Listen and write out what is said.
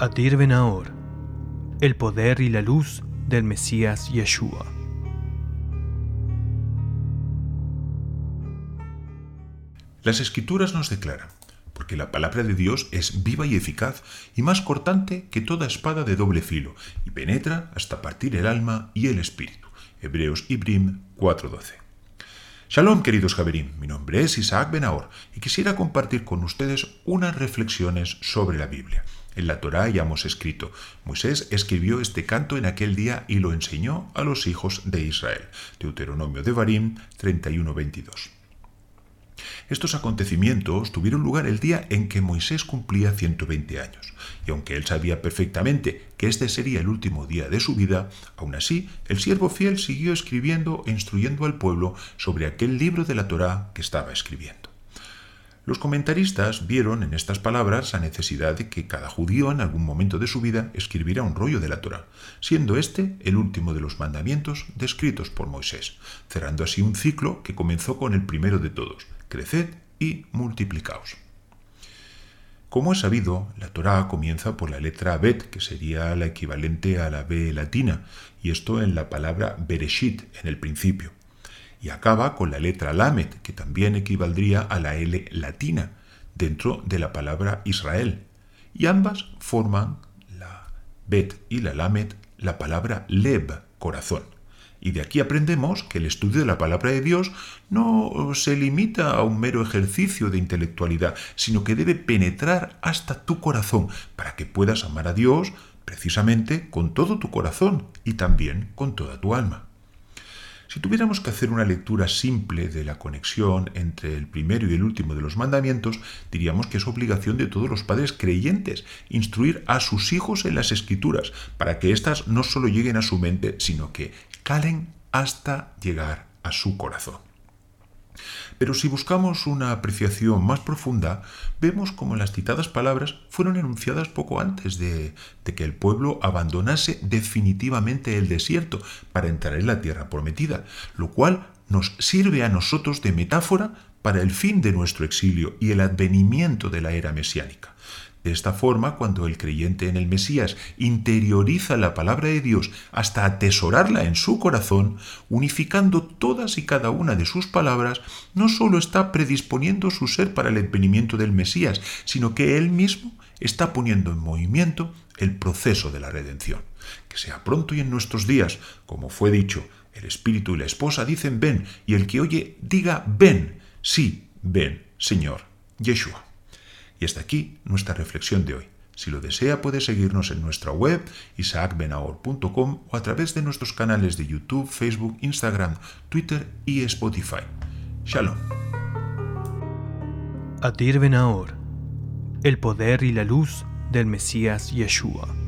Adir Benahor, el poder y la luz del Mesías Yeshua. Las escrituras nos declaran, porque la palabra de Dios es viva y eficaz y más cortante que toda espada de doble filo, y penetra hasta partir el alma y el espíritu. Hebreos Ibrim 4:12. Shalom, queridos Javerim. Mi nombre es Isaac Benahor y quisiera compartir con ustedes unas reflexiones sobre la Biblia. En la Torá ya hemos escrito, Moisés escribió este canto en aquel día y lo enseñó a los hijos de Israel. Deuteronomio de Barim 31:22. Estos acontecimientos tuvieron lugar el día en que Moisés cumplía 120 años, y aunque él sabía perfectamente que este sería el último día de su vida, aún así el siervo fiel siguió escribiendo e instruyendo al pueblo sobre aquel libro de la Torá que estaba escribiendo. Los comentaristas vieron en estas palabras la necesidad de que cada judío en algún momento de su vida escribiera un rollo de la Torá, siendo este el último de los mandamientos descritos por Moisés, cerrando así un ciclo que comenzó con el primero de todos, creced y multiplicaos. Como es sabido, la Torá comienza por la letra Bet, que sería la equivalente a la B latina, y esto en la palabra Bereshit, en el principio. Y acaba con la letra Lamet, que también equivaldría a la L latina, dentro de la palabra Israel. Y ambas forman, la Bet y la Lamet, la palabra Leb, corazón. Y de aquí aprendemos que el estudio de la palabra de Dios no se limita a un mero ejercicio de intelectualidad, sino que debe penetrar hasta tu corazón para que puedas amar a Dios precisamente con todo tu corazón y también con toda tu alma. Si tuviéramos que hacer una lectura simple de la conexión entre el primero y el último de los mandamientos, diríamos que es obligación de todos los padres creyentes instruir a sus hijos en las escrituras, para que éstas no solo lleguen a su mente, sino que calen hasta llegar a su corazón. Pero si buscamos una apreciación más profunda, vemos como las citadas palabras fueron enunciadas poco antes de, de, que el pueblo abandonase definitivamente el desierto para entrar en la tierra prometida, lo cual nos sirve a nosotros de metáfora para el fin de nuestro exilio y el advenimiento de la era mesiánica. De esta forma, cuando el creyente en el Mesías interioriza la palabra de Dios hasta atesorarla en su corazón, unificando todas y cada una de sus palabras, no solo está predisponiendo su ser para el advenimiento del Mesías, sino que él mismo está poniendo en movimiento el proceso de la redención. Que sea pronto y en nuestros días, como fue dicho, el Espíritu y la esposa dicen ven, y el que oye diga ven, sí, ven, Señor, Yeshua. Y hasta aquí nuestra reflexión de hoy. Si lo desea puede seguirnos en nuestra web isaacbenahor.com o a través de nuestros canales de YouTube, Facebook, Instagram, Twitter y Spotify. Shalom. Adir Benahor, el poder y la luz del Mesías Yeshua.